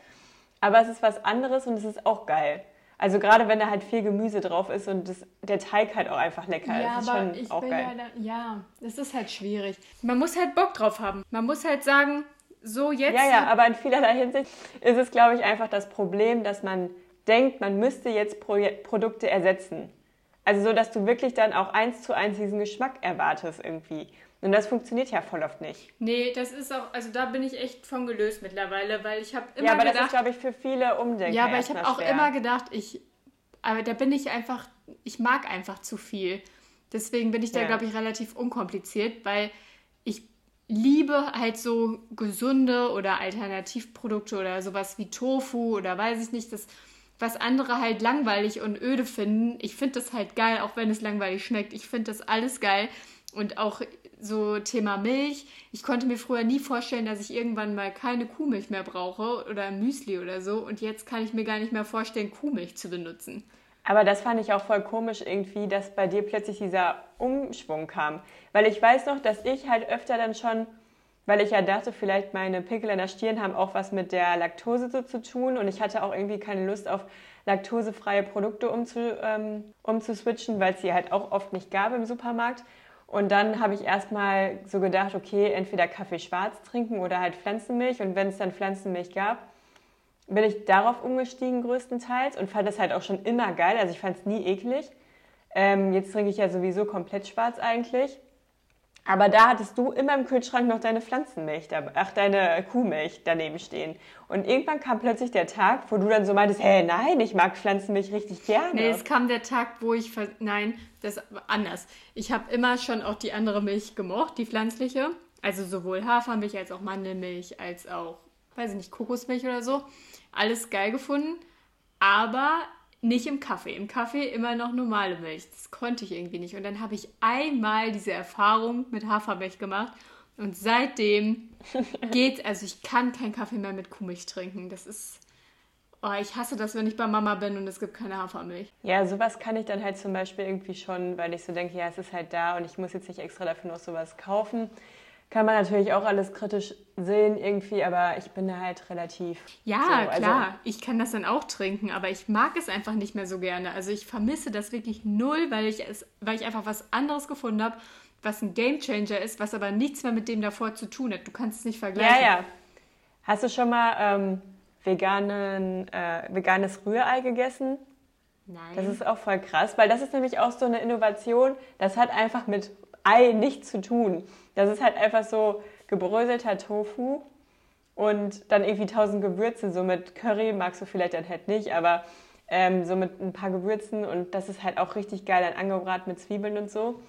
Aber es ist was anderes und es ist auch geil. Also gerade wenn da halt viel Gemüse drauf ist und das, der Teig halt auch einfach lecker ja, ist. Ja, aber ich auch geil. Ja, da, ja, das ist halt schwierig. Man muss halt Bock drauf haben. Man muss halt sagen, so jetzt. Ja, ja, aber in vielerlei Hinsicht ist es, glaube ich, einfach das Problem, dass man denkt, man müsste jetzt Pro Produkte ersetzen. Also so, dass du wirklich dann auch eins zu eins diesen Geschmack erwartest irgendwie. Und das funktioniert ja voll oft nicht. Nee, das ist auch, also da bin ich echt von gelöst mittlerweile, weil ich habe immer Ja, aber gedacht, das ist, glaube ich, für viele Umdenken. Ja, aber ich habe auch schwer. immer gedacht, ich, aber da bin ich einfach, ich mag einfach zu viel. Deswegen bin ich da, ja. glaube ich, relativ unkompliziert, weil ich liebe halt so gesunde oder Alternativprodukte oder sowas wie Tofu oder weiß ich nicht, das, was andere halt langweilig und öde finden. Ich finde das halt geil, auch wenn es langweilig schmeckt. Ich finde das alles geil. Und auch so Thema Milch. Ich konnte mir früher nie vorstellen, dass ich irgendwann mal keine Kuhmilch mehr brauche oder Müsli oder so. Und jetzt kann ich mir gar nicht mehr vorstellen, Kuhmilch zu benutzen. Aber das fand ich auch voll komisch irgendwie, dass bei dir plötzlich dieser Umschwung kam. Weil ich weiß noch, dass ich halt öfter dann schon, weil ich ja dachte, vielleicht meine Pickel in der Stirn haben auch was mit der Laktose so zu tun. Und ich hatte auch irgendwie keine Lust auf laktosefreie Produkte umzu, ähm, umzuswitchen, weil es sie halt auch oft nicht gab im Supermarkt. Und dann habe ich erstmal so gedacht, okay, entweder Kaffee schwarz trinken oder halt Pflanzenmilch. Und wenn es dann Pflanzenmilch gab, bin ich darauf umgestiegen größtenteils und fand das halt auch schon immer geil. Also ich fand es nie eklig. Ähm, jetzt trinke ich ja sowieso komplett schwarz eigentlich. Aber da hattest du immer im Kühlschrank noch deine Pflanzenmilch, ach, deine Kuhmilch daneben stehen. Und irgendwann kam plötzlich der Tag, wo du dann so meintest, hey, nein, ich mag Pflanzenmilch richtig gerne. Nee, es kam der Tag, wo ich, nein, das anders. Ich habe immer schon auch die andere Milch gemocht, die pflanzliche. Also sowohl Hafermilch als auch Mandelmilch, als auch, weiß ich nicht, Kokosmilch oder so. Alles geil gefunden. Aber nicht im Kaffee. Im Kaffee immer noch normale Milch. Das konnte ich irgendwie nicht. Und dann habe ich einmal diese Erfahrung mit Hafermilch gemacht. Und seitdem geht, also ich kann keinen Kaffee mehr mit Kuhmilch trinken. Das ist, oh, ich hasse das, wenn ich bei Mama bin und es gibt keine Hafermilch. Ja, sowas kann ich dann halt zum Beispiel irgendwie schon, weil ich so denke, ja, es ist halt da und ich muss jetzt nicht extra dafür noch sowas kaufen kann man natürlich auch alles kritisch sehen irgendwie, aber ich bin da halt relativ. Ja, so, also klar, ich kann das dann auch trinken, aber ich mag es einfach nicht mehr so gerne. Also ich vermisse das wirklich null, weil ich es, weil ich einfach was anderes gefunden habe, was ein Gamechanger ist, was aber nichts mehr mit dem davor zu tun hat. Du kannst es nicht vergleichen. Ja, ja. Hast du schon mal ähm, veganen, äh, veganes Rührei gegessen? Nein. Das ist auch voll krass, weil das ist nämlich auch so eine Innovation. Das hat einfach mit Ei nichts zu tun. Das ist halt einfach so gebröselter Tofu und dann irgendwie tausend Gewürze. So mit Curry magst du vielleicht dann halt nicht, aber ähm, so mit ein paar Gewürzen und das ist halt auch richtig geil, dann angebraten mit Zwiebeln und so.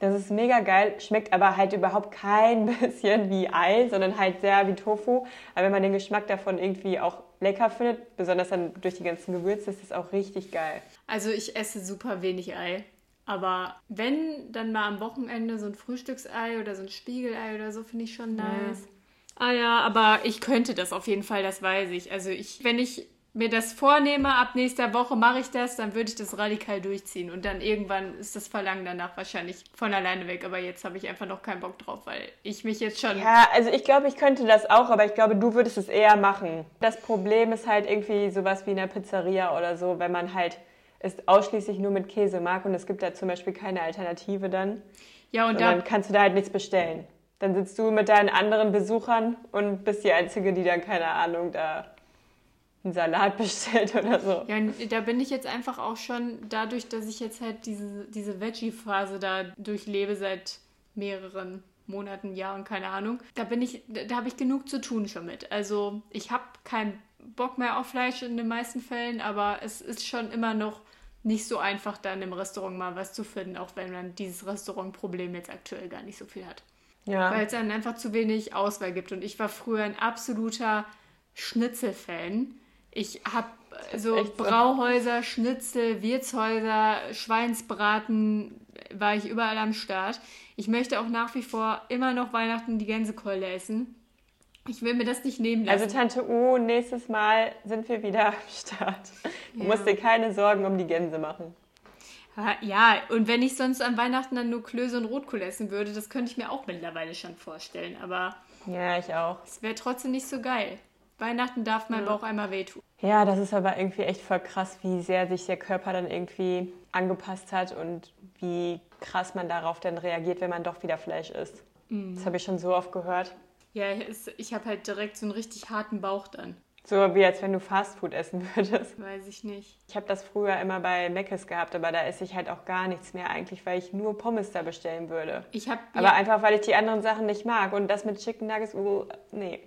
Das ist mega geil, schmeckt aber halt überhaupt kein bisschen wie Ei, sondern halt sehr wie Tofu. Aber wenn man den Geschmack davon irgendwie auch lecker findet, besonders dann durch die ganzen Gewürze, ist das auch richtig geil. Also ich esse super wenig Ei. Aber wenn, dann mal am Wochenende so ein Frühstücksei oder so ein Spiegelei oder so, finde ich schon nice. Ja. Ah ja, aber ich könnte das auf jeden Fall, das weiß ich. Also ich, wenn ich mir das vornehme, ab nächster Woche mache ich das, dann würde ich das radikal durchziehen. Und dann irgendwann ist das Verlangen danach wahrscheinlich von alleine weg. Aber jetzt habe ich einfach noch keinen Bock drauf, weil ich mich jetzt schon. Ja, also ich glaube, ich könnte das auch, aber ich glaube, du würdest es eher machen. Das Problem ist halt irgendwie sowas wie in der Pizzeria oder so, wenn man halt es ausschließlich nur mit Käse mag und es gibt da zum Beispiel keine Alternative dann. Ja, und dann kannst du da halt nichts bestellen. Dann sitzt du mit deinen anderen Besuchern und bist die Einzige, die dann, keine Ahnung, da einen Salat bestellt oder so. Ja, und da bin ich jetzt einfach auch schon, dadurch, dass ich jetzt halt diese, diese Veggie-Phase da durchlebe seit mehreren Monaten, Jahren, keine Ahnung, da bin ich, da habe ich genug zu tun schon mit. Also ich habe keinen Bock mehr auf Fleisch in den meisten Fällen, aber es ist schon immer noch nicht so einfach, dann im Restaurant mal was zu finden, auch wenn man dieses Restaurantproblem jetzt aktuell gar nicht so viel hat. Ja. Weil es dann einfach zu wenig Auswahl gibt. Und ich war früher ein absoluter Schnitzel-Fan. Ich habe so. Brauhäuser, Schnitzel, Wirtshäuser, Schweinsbraten, war ich überall am Start. Ich möchte auch nach wie vor immer noch Weihnachten die Gänsekeule essen. Ich will mir das nicht nehmen lassen. Also Tante U, nächstes Mal sind wir wieder am Start. Du Ja. musst dir keine Sorgen um die Gänse machen. Ah, Ja, und wenn ich sonst an Weihnachten dann nur Klöße und Rotkohl essen würde, das könnte ich mir auch mittlerweile schon vorstellen. Aber Ja, ich auch. es wäre trotzdem nicht so geil. Weihnachten darf mein Bauch einmal wehtun. Ja, das ist aber irgendwie echt voll krass, wie sehr sich der Körper dann irgendwie angepasst hat und wie krass man darauf dann reagiert, wenn man doch wieder Fleisch isst. Das habe ich schon so oft gehört. Ja, ich habe halt direkt so einen richtig harten Bauch dann. So wie als wenn du Fastfood essen würdest. Weiß ich nicht. Ich habe das früher immer bei Mc's gehabt, aber da esse ich halt auch gar nichts mehr eigentlich, weil ich nur Pommes da bestellen würde. Ich habe Aber ja, einfach, weil ich die anderen Sachen nicht mag. Und das mit Chicken Nuggets, uh, nee.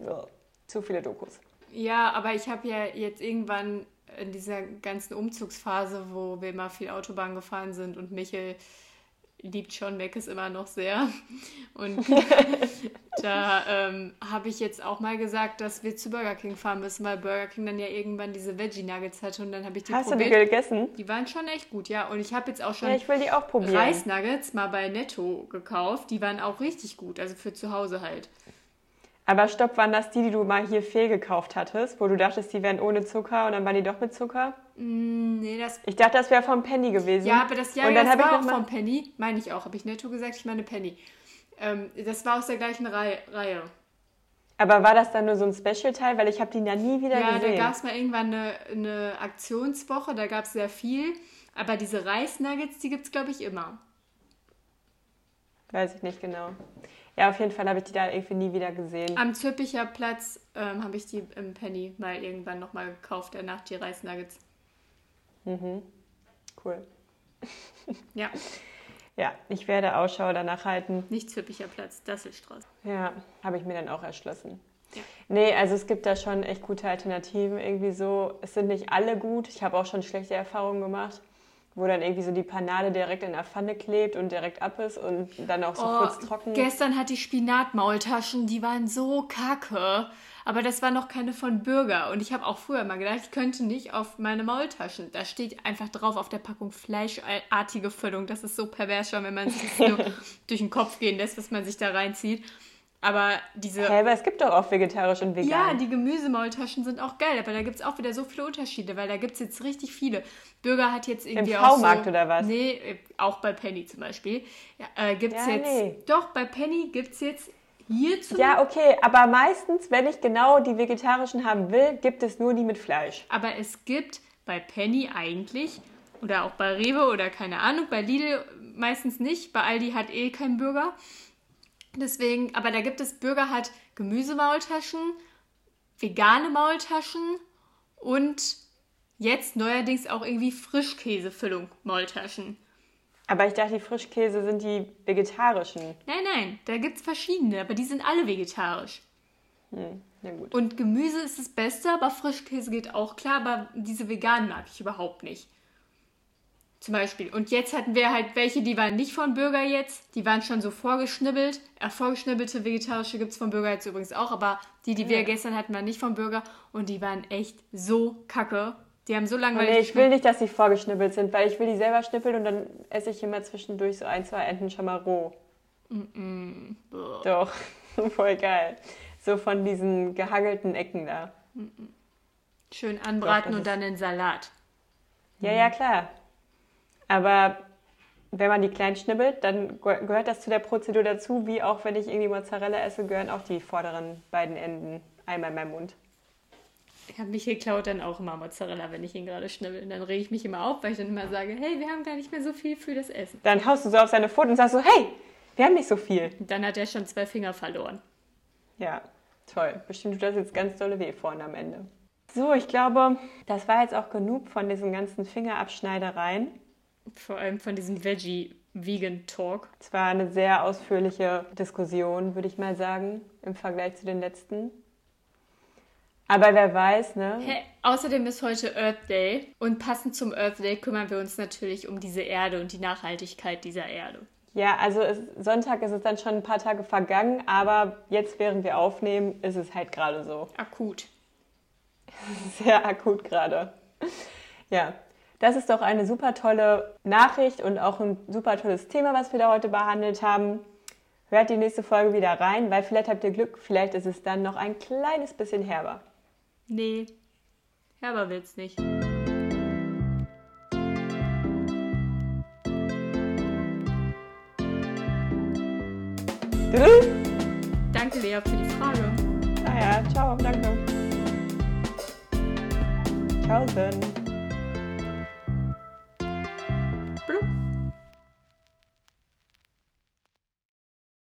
Uh, zu viele Dokus. ja, aber ich habe ja jetzt irgendwann in dieser ganzen Umzugsphase, wo wir immer viel Autobahn gefahren sind und Michel liebt schon Meckes immer noch sehr. Und da ähm, habe ich jetzt auch mal gesagt, dass wir zu Burger King fahren müssen, weil Burger King dann ja irgendwann diese Veggie Nuggets hatte und dann habe ich die Hast du die probiert. gegessen? Die waren schon echt gut, ja. Und ich habe jetzt auch schon Ja, ich will die auch probieren. Reisnuggets mal bei Netto gekauft. Die waren auch richtig gut, also für zu Hause halt. Aber stopp, waren das die, die du mal hier fehlgekauft hattest, wo du dachtest, die wären ohne Zucker und dann waren die doch mit Zucker? Mm, nee, das. Ich dachte, das wäre vom Penny gewesen. Ja, aber das, ja, und ja, dann das ich war noch auch vom Penny. Meine ich auch. Habe ich Netto gesagt? Ich meine Penny. Ähm, das war aus der gleichen Reihe. Reihe. Aber war das dann nur so ein Special-Teil? Weil ich habe die ja nie wieder Ja, da gesehen. gab es mal irgendwann eine, eine Aktionswoche. Da gab es sehr viel. Aber diese Reisnuggets, die gibt es, glaube ich, immer. Weiß ich nicht genau. Ja, auf jeden Fall habe ich die da irgendwie nie wieder gesehen. Am Züppicher Platz ähm, habe ich die im Penny mal irgendwann nochmal gekauft, danach die Reisnuggets. Cool. Ja, Ja, ich werde Ausschau danach halten. nicht Züppicher Platz, Dasselstraße. Ja, habe ich mir dann auch erschlossen. Ja. Nee, also es gibt da schon echt gute Alternativen irgendwie so. Es sind nicht alle gut. Ich habe auch schon schlechte Erfahrungen gemacht, wo dann irgendwie so die Panade direkt in der Pfanne klebt und direkt ab ist und dann auch so kurz trocken. Oh, Gestern hatte ich Spinatmaultaschen, die waren so kacke. Aber das war noch keine von Bürger. Und ich habe auch früher mal gedacht, ich könnte nicht auf meine Maultaschen. Da steht einfach drauf auf der Packung fleischartige Füllung. Das ist so pervers schon, wenn man sich das nur durch den Kopf gehen lässt, was man sich da reinzieht. Aber diese. Hä, aber es gibt doch auch vegetarisch und vegan. Ja, die Gemüsemaultaschen sind auch geil, aber da gibt es auch wieder so viele Unterschiede, weil da gibt es jetzt richtig viele. Bürger hat jetzt irgendwie auch V-Markt so, oder was? Nee, auch bei Penny zum Beispiel. Ja, äh, gibt's Ja, jetzt, nee. Doch, bei Penny gibt es jetzt hierzu, Ja, okay, aber meistens, wenn ich genau die vegetarischen haben will, gibt es nur die mit Fleisch. aber es gibt bei Penny eigentlich, oder auch bei Rewe oder keine Ahnung, bei Lidl meistens nicht, bei Aldi hat eh kein Bürger. Deswegen, aber da gibt es, Bürger hat Gemüsemaultaschen, vegane Maultaschen und jetzt neuerdings auch irgendwie Frischkäsefüllung Maultaschen. Aber ich dachte, die Frischkäse sind die vegetarischen. Nein, nein, da gibt es verschiedene, aber die sind alle vegetarisch. Hm, na gut. Und Gemüse ist das Beste, aber Frischkäse geht auch klar, aber diese veganen mag ich überhaupt nicht. Zum Beispiel. Und jetzt hatten wir halt welche, die waren nicht von Bürger jetzt, die waren schon so vorgeschnibbelt. Äh, vorgeschnibbelte vegetarische gibt es von Bürger jetzt übrigens auch, aber die, die wir gestern hatten, waren nicht von Bürger und die waren echt so kacke. Die haben so Oh, langweilig nee, ich will nicht, dass sie vorgeschnippelt sind, weil ich will die selber schnippeln und dann esse ich immer zwischendurch so ein, zwei Enten schon mal roh. Doch, voll geil. So von diesen gehagelten Ecken da. Schön anbraten das und dann in Salat. Ja, ja, klar. Aber wenn man die klein schnibbelt, dann ge- gehört das zu der Prozedur dazu, wie auch wenn ich irgendwie Mozzarella esse, gehören auch die vorderen beiden Enden einmal in meinen Mund. Ich habe mich geklaut dann auch immer Mozzarella, wenn ich ihn gerade schnibbel. Und dann rege ich mich immer auf, weil ich dann immer sage, hey, wir haben gar nicht mehr so viel für das Essen. Dann haust du so auf seine Pfoten und sagst so, hey, wir haben nicht so viel. Dann hat er schon zwei Finger verloren. Ja, toll. Bestimmt tut das jetzt ganz dolle weh vorne am Ende. So, ich glaube, das war jetzt auch genug von diesen ganzen Fingerabschneidereien. Vor allem von diesem Veggie-Vegan-Talk. Es war eine sehr ausführliche Diskussion, würde ich mal sagen, im Vergleich zu den letzten. Aber wer weiß, ne? Hä? Außerdem ist heute Earth Day und passend zum Earth Day kümmern wir uns natürlich um diese Erde und die Nachhaltigkeit dieser Erde. Ja, also es, Sonntag ist es dann schon ein paar Tage vergangen, aber jetzt, während wir aufnehmen, ist es halt gerade so. Akut. Sehr akut gerade. Ja, das ist doch eine super tolle Nachricht und auch ein super tolles Thema, was wir da heute behandelt haben. Hört die nächste Folge wieder rein, weil vielleicht habt ihr Glück, vielleicht ist es dann noch ein kleines bisschen herber. Nee, herber will's nicht. Danke, Lea, für die Frage. Ah ja, ciao, danke. Ciao, Sven.